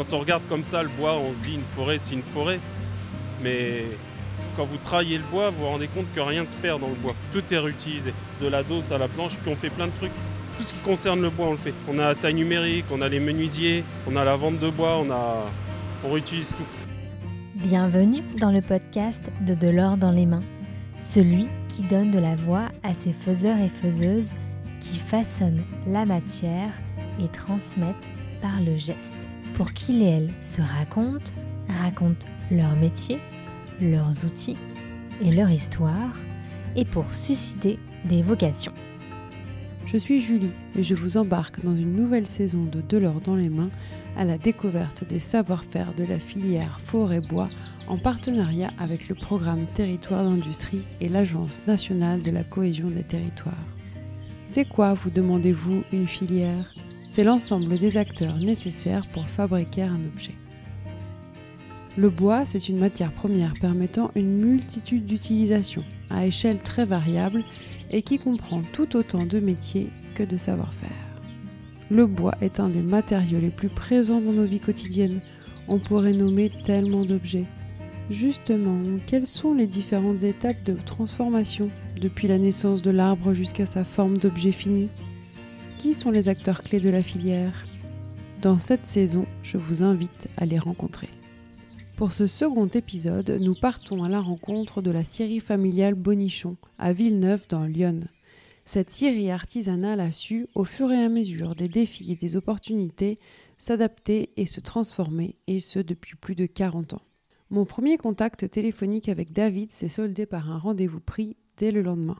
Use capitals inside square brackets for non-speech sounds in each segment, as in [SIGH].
Quand on regarde comme ça le bois, on se dit une forêt, c'est une forêt. Mais quand vous travaillez le bois, vous vous rendez compte que rien ne se perd dans le bois. Tout est réutilisé. De la dose à la planche, puis on fait plein de trucs. Tout ce qui concerne le bois, on le fait. On a la taille numérique, on a les menuisiers, on a la vente de bois, on, a... on réutilise tout. Bienvenue dans le podcast de De l'or dans les mains, celui qui donne de la voix à ces faiseurs et faiseuses qui façonnent la matière et transmettent par le geste, pour qu'ils et elles se racontent, racontent leur métier, leurs outils et leur histoire, et pour susciter des vocations. Je suis Julie et je vous embarque dans une nouvelle saison de De dans les mains à la découverte des savoir-faire de la filière forêt-bois en partenariat avec le programme Territoire d'industrie et l'Agence nationale de la cohésion des territoires. C'est quoi, vous demandez-vous, une filière? C'est l'ensemble des acteurs nécessaires pour fabriquer un objet. Le bois, c'est une matière première permettant une multitude d'utilisations à échelle très variable et qui comprend tout autant de métiers que de savoir-faire. Le bois est un des matériaux les plus présents dans nos vies quotidiennes. On pourrait nommer tellement d'objets. Justement, quelles sont les différentes étapes de transformation depuis la naissance de l'arbre jusqu'à sa forme d'objet fini? Qui sont les acteurs clés de la filière Dans cette saison, je vous invite à les rencontrer. Pour ce second épisode, nous partons à la rencontre de la scierie familiale Bonichon, à Villeneuve dans l'Yonne. Cette scierie artisanale a su, au fur et à mesure des défis et des opportunités, s'adapter et se transformer, et ce depuis plus de 40 ans. Mon premier contact téléphonique avec David s'est soldé par un rendez-vous pris dès le lendemain.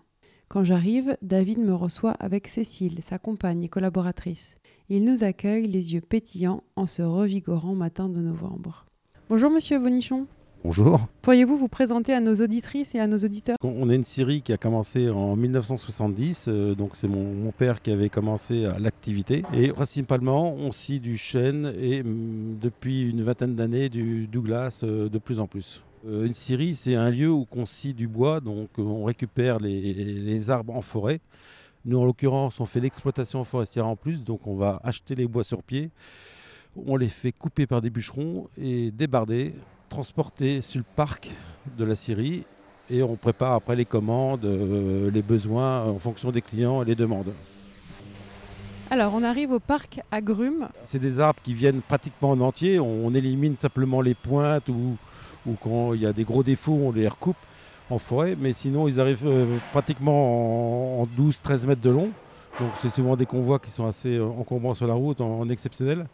Quand j'arrive, David me reçoit avec Cécile, sa compagne et collaboratrice. Il nous accueille les yeux pétillants en ce revigorant matin de novembre. Bonjour Monsieur Bonichon. Bonjour. Pourriez-vous vous présenter à nos auditrices et à nos auditeurs? On est une série qui a commencé en 1970, euh, donc c'est mon, père qui avait commencé l'activité. Et principalement, on scie du chêne et mm, depuis une vingtaine d'années du Douglas euh, de plus en plus. Euh, une scierie, c'est un lieu où on scie du bois, donc on récupère les, les arbres en forêt. Nous, en l'occurrence, on fait l'exploitation forestière en plus, donc on va acheter les bois sur pied on les fait couper par des bûcherons et débarder, transporter sur le parc de la Syrie et on prépare après les commandes, euh, les besoins en fonction des clients et les demandes. Alors on arrive au parc agrumes. C'est des arbres qui viennent pratiquement en entier, on, élimine simplement les pointes ou, quand il y a des gros défauts on les recoupe en forêt, mais sinon ils arrivent euh, pratiquement en, 12-13 mètres de long. Donc c'est souvent des convois qui sont assez euh, encombrants sur la route en exceptionnel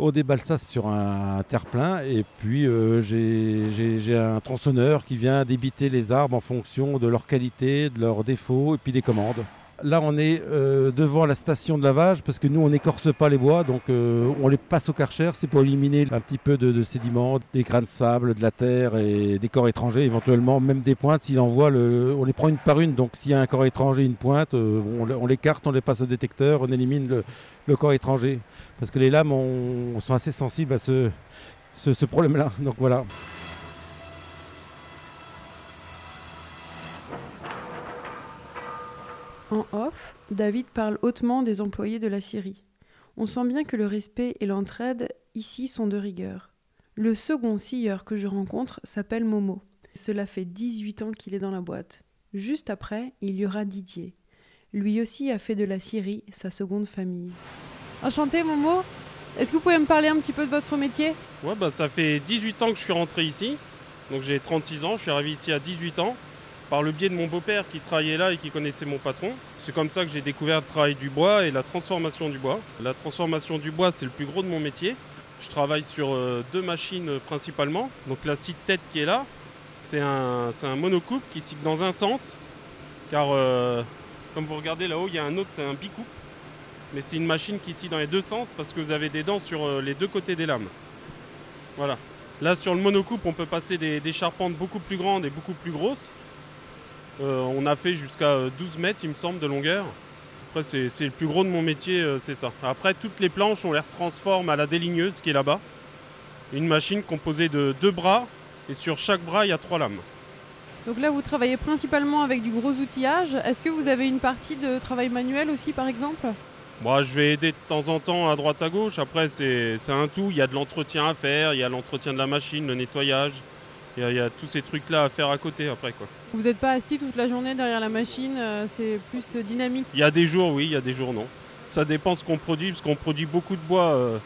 au ça sur un terre-plein et puis euh, j'ai un tronçonneur qui vient débiter les arbres en fonction de leur qualité, de leurs défauts et puis des commandes. Là, on est euh, devant la station de lavage parce que nous, on n'écorce pas les bois, donc euh, on les passe au karcher. C'est pour éliminer un petit peu de, sédiments, des grains de sable, de la terre et des corps étrangers, éventuellement même des pointes. S'il envoie, on les prend une par une. Donc, s'il y a un corps étranger, une pointe, on, l'écarte, on les passe au détecteur, on élimine le, le corps étranger. Parce que les lames sont assez sensibles à ce, ce, problème-là. Donc voilà. En off, David parle hautement des employés de la Syrie. On sent bien que le respect et l'entraide ici sont de rigueur. Le second scieur que je rencontre s'appelle Momo. Cela fait 18 ans qu'il est dans la boîte. Juste après, il y aura Didier. Lui aussi a fait de la Syrie sa seconde famille. Enchanté Momo. Est-ce que vous pouvez me parler un petit peu de votre métier? Ouais, bah ça fait 18 ans que je suis rentré ici. Donc j'ai 36 ans, je suis arrivé ici à 18 ans par le biais de mon beau-père qui travaillait là et qui connaissait mon patron. C'est comme ça que j'ai découvert le travail du bois et la transformation du bois. La transformation du bois, c'est le plus gros de mon métier. Je travaille sur euh, deux machines principalement. Donc la scie tête qui est là, c'est un, monocoupe qui scie dans un sens. Car euh, comme vous regardez là-haut, il y a un autre, c'est un bicoupe mais c'est une machine qui scie dans les deux sens parce que vous avez des dents sur euh, les deux côtés des lames. Voilà. Là sur le monocoupe on peut passer des, charpentes beaucoup plus grandes et beaucoup plus grosses. Euh, on a fait jusqu'à 12 euh, mètres il me semble de longueur. Après c'est le plus gros de mon métier, c'est ça. Après toutes les planches on les retransforme à la déligneuse qui est là-bas. Une machine composée de deux bras et sur chaque bras il y a trois lames. Donc là vous travaillez principalement avec du gros outillage. Est-ce que vous avez une partie de travail manuel aussi par exemple? Moi, je vais aider de temps en temps à droite à gauche. Après, c'est un tout. Il y a de l'entretien à faire, il y a l'entretien de la machine, le nettoyage. Il y a, il y a tous ces trucs-là à faire à côté après. Quoi. Vous n'êtes pas assis toute la journée derrière la machine, euh, c'est plus euh, dynamique. Il y a des jours, oui, il y a des jours, non. Ça dépend ce qu'on produit, parce qu'on produit beaucoup de bois. euh.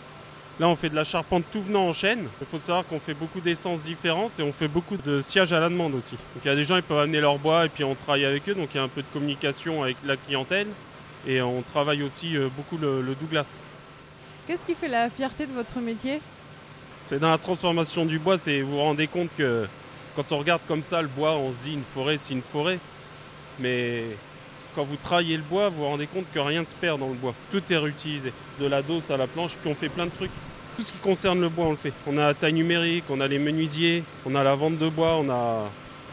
Là, on fait de la charpente tout venant en chaîne. Il faut savoir qu'on fait beaucoup d'essences différentes et on fait beaucoup de sièges à la demande aussi. Donc il y a des gens, ils peuvent amener leur bois et puis on travaille avec eux. Donc il y a un peu de communication avec la clientèle. Et on travaille aussi beaucoup le, le Douglas. Qu'est-ce qui fait la fierté de votre métier? C'est dans la transformation du bois, c'est vous vous rendez compte que quand on regarde comme ça le bois, on se dit une forêt, c'est une forêt. Mais quand vous travaillez le bois, vous vous rendez compte que rien ne se perd dans le bois. Tout est réutilisé. De la dose à la planche, puis on fait plein de trucs. Tout ce qui concerne le bois, on le fait. On a la taille numérique, on a les menuisiers, on a la vente de bois, on, a...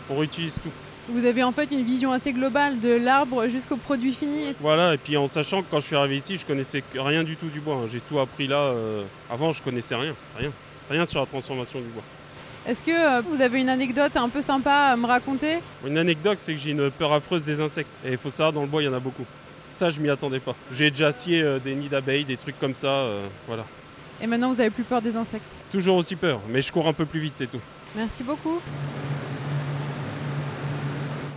on réutilise tout. Vous avez en fait une vision assez globale de l'arbre jusqu'au produit fini. Voilà, et puis en sachant que quand je suis arrivé ici, je connaissais rien du tout du bois. hein. J'ai tout appris là. euh, Avant, je connaissais rien, rien. Rien sur la transformation du bois. Est-ce que euh, vous avez une anecdote un peu sympa à me raconter? Une anecdote, c'est que j'ai une peur affreuse des insectes. Et il faut savoir, dans le bois, il y en a beaucoup. Ça, je m'y attendais pas. J'ai déjà scié euh, des nids d'abeilles, des trucs comme ça. euh, voilà. Et maintenant vous avez plus peur des insectes? Toujours aussi peur, mais je cours un peu plus vite, c'est tout. Merci beaucoup.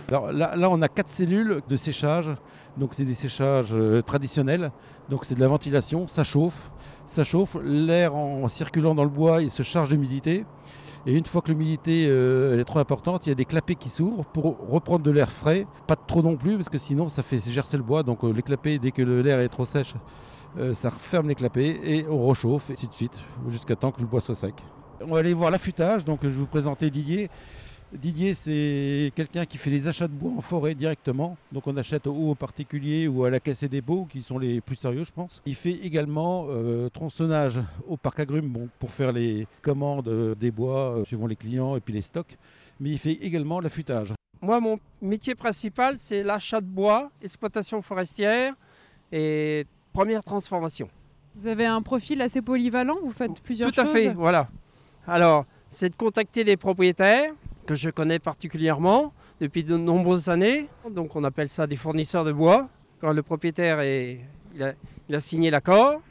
Alors là, là, on a quatre cellules de séchage. Donc c'est des séchages euh, traditionnels. Donc c'est de la ventilation, ça chauffe. Ça chauffe, l'air en circulant dans le bois, il se charge d'humidité. Et une fois que l'humidité euh, est trop importante, il y a des clapets qui s'ouvrent pour reprendre de l'air frais. Pas trop non plus, parce que sinon ça fait gercer le bois. Donc euh, les clapets, dès que l'air est trop sèche, euh, ça referme les clapets et on rechauffe, et ainsi de suite, jusqu'à temps que le bois soit sec. On va aller voir l'affûtage. Donc je vais vous présenter Didier. Didier, c'est quelqu'un qui fait les achats de bois en forêt directement. Donc on achète ou aux particuliers ou à la caisse et dépôt, qui sont les plus sérieux, je pense. Il fait également euh, tronçonnage au parc agrumes bon, pour faire les commandes euh, des bois euh, suivant les clients et puis les stocks. Mais il fait également l'affûtage. Moi, mon métier principal, c'est l'achat de bois, exploitation forestière et première transformation. Vous avez un profil assez polyvalent, vous faites plusieurs Tout à choses. fait, voilà. Alors, c'est de contacter des propriétaires que je connais particulièrement depuis de nombreuses années. Donc, on appelle ça des fournisseurs de bois. Quand le propriétaire est, il a, il a signé l'accord,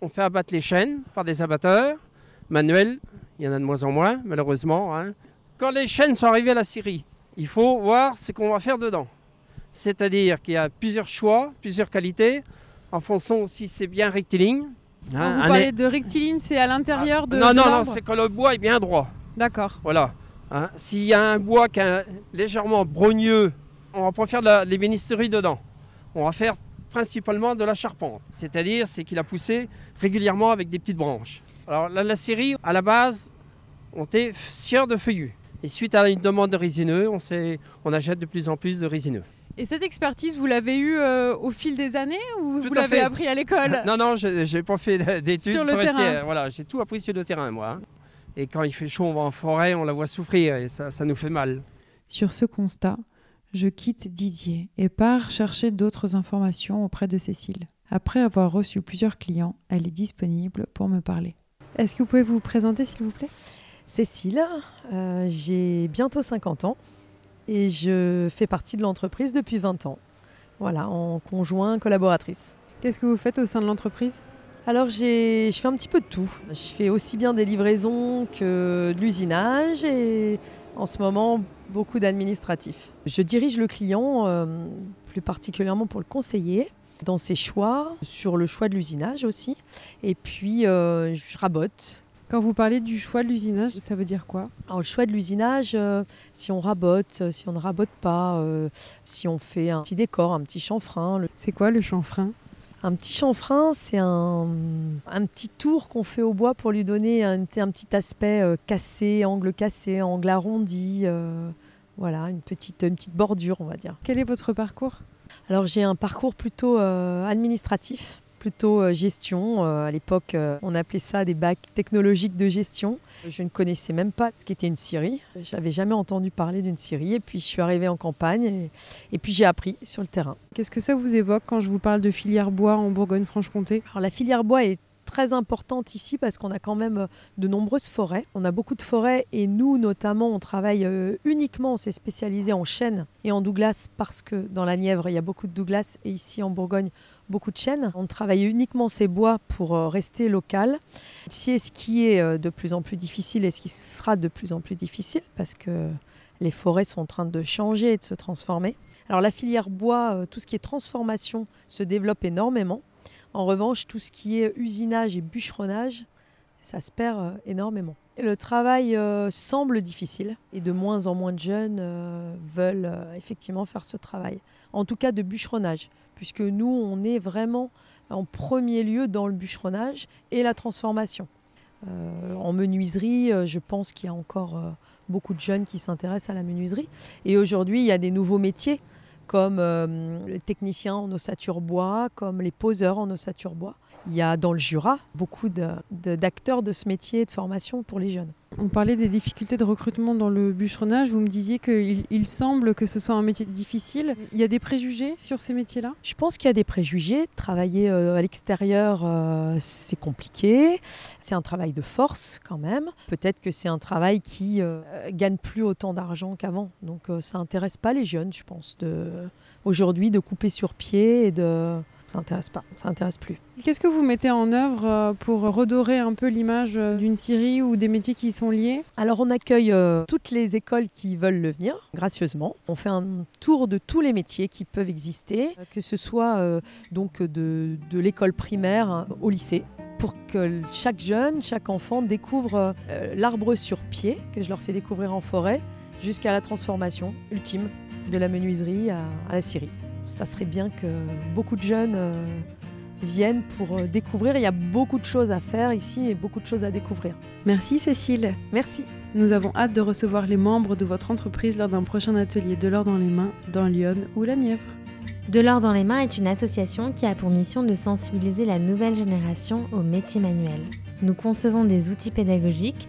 on fait abattre les chaînes par des abatteurs manuels. Il y en a de moins en moins, malheureusement. hein. Quand les chaînes sont arrivées à la scierie, il faut voir ce qu'on va faire dedans. C'est-à-dire qu'il y a plusieurs choix, plusieurs qualités, en fonction si c'est bien rectiligne. Hein, vous parlez de rectiligne, c'est à l'intérieur de. non, de non, non, l'arbre c'est quand le bois est bien droit. D'accord. Voilà. Hein, S'il y a un bois qui est légèrement brogneux, on va pas faire de l'ébénisterie dedans. On va faire principalement de la charpente. C'est-à-dire, c'est qu'il a poussé régulièrement avec des petites branches. Alors, la, la série, à la base, on était sieur de feuillus. Et suite à une demande de résineux, on, on achète de plus en plus de résineux. Et cette expertise, vous l'avez eue euh, au fil des années ou Tout vous l'avez appris à l'école? Non, non, je n'ai pas fait [LAUGHS] d'études Sur le terrain. Voilà, j'ai tout appris sur le terrain, moi. Et quand il fait chaud, on va en forêt, on la voit souffrir et ça, ça nous fait mal. Sur ce constat, je quitte Didier et pars chercher d'autres informations auprès de Cécile. Après avoir reçu plusieurs clients, elle est disponible pour me parler. Est-ce que vous pouvez vous présenter, s'il vous plaît? Cécile, euh, j'ai bientôt 50 ans et je fais partie de l'entreprise depuis 20 ans. Voilà, en conjoint collaboratrice. Qu'est-ce que vous faites au sein de l'entreprise? Alors j'ai, je fais un petit peu de tout. Je fais aussi bien des livraisons que de l'usinage et en ce moment beaucoup d'administratifs. Je dirige le client euh, plus particulièrement pour le conseiller dans ses choix, sur le choix de l'usinage aussi. Et puis euh, je rabote Quand vous parlez du choix de l'usinage, ça veut dire quoi? Alors, le choix de l'usinage, euh, si on rabote, si on ne rabote pas, euh, si on fait un petit décor, un petit chanfrein. le- C'est quoi le chanfrein? Un petit chanfrein, c'est un, un petit tour qu'on fait au bois pour lui donner un, un petit aspect euh, cassé, angle cassé, angle arrondi. euh, voilà, une petite, une petite bordure, on va dire. Quel est votre parcours? Alors j'ai un parcours plutôt euh, administratif, plutôt euh, gestion. Euh, à l'époque, euh, on appelait ça des bacs technologiques de gestion. Je ne connaissais même pas ce qu'était une scierie. J'avais jamais entendu parler d'une scierie. Et puis je suis arrivée en campagne et, et puis j'ai appris sur le terrain. Qu'est-ce que ça vous évoque quand je vous parle de filière bois en Bourgogne-Franche-Comté? Alors la filière bois est très importante ici parce qu'on a quand même euh, de nombreuses forêts. On a beaucoup de forêts et nous notamment on travaille euh, uniquement, on s'est spécialisé en chêne et en Douglas parce que dans la Nièvre il y a beaucoup de Douglas et ici en Bourgogne beaucoup de chênes. On travaille uniquement ces bois pour euh, rester local. C'est ce qui est de plus en plus difficile et ce qui sera de plus en plus difficile parce que les forêts sont en train de changer et de se transformer. Alors la filière bois, tout ce qui est transformation se développe énormément. En revanche, tout ce qui est usinage et bûcheronnage, ça se perd euh, énormément. le travail euh, semble difficile et de moins en moins de jeunes euh, veulent effectivement faire ce travail. En tout cas de bûcheronnage, puisque nous, on est vraiment en premier lieu dans le bûcheronnage et la transformation. en menuiserie, je pense qu'il y a encore beaucoup de jeunes qui s'intéressent à la menuiserie. Et aujourd'hui, il y a des nouveaux métiers comme euh, les techniciens en ossature bois, comme les poseurs en ossature bois. Il y a dans le Jura beaucoup d'acteurs de, de ce métier de formation pour les jeunes. On parlait des difficultés de recrutement dans le bûcheronnage. Vous me disiez qu'il il semble que ce soit un métier difficile. Il y a des préjugés sur ces métiers-là? Je pense qu'il y a des préjugés. Travailler euh, à l'extérieur, euh, c'est compliqué. C'est un travail de force quand même. Peut-être que c'est un travail qui euh, gagne plus autant d'argent qu'avant. Donc ça n'intéresse pas les jeunes, je pense, aujourd'hui de couper sur pied et de ça n'intéresse pas, ça n'intéresse plus. Qu'est-ce que vous mettez en œuvre euh, pour redorer un peu l'image euh, d'une Syrie ou des métiers qui y sont liés? Alors on accueille euh, toutes les écoles qui veulent le venir, gracieusement. On fait un tour de tous les métiers qui peuvent exister, que ce soit donc de, de l'école primaire au lycée pour que chaque jeune, chaque enfant découvre l'arbre sur pied, que je leur fais découvrir en forêt, jusqu'à la transformation ultime de la menuiserie à, à la Syrie ça serait bien que beaucoup de jeunes euh, viennent pour euh, découvrir. Il y a beaucoup de choses à faire ici et beaucoup de choses à découvrir. Merci Cécile. Merci. Nous avons hâte de recevoir les membres de votre entreprise lors d'un prochain atelier de l'or dans les mains dans Lyon ou la Nièvre. De l'or dans les mains est une association qui a pour mission de sensibiliser la nouvelle génération aux métiers manuels. Nous concevons des outils pédagogiques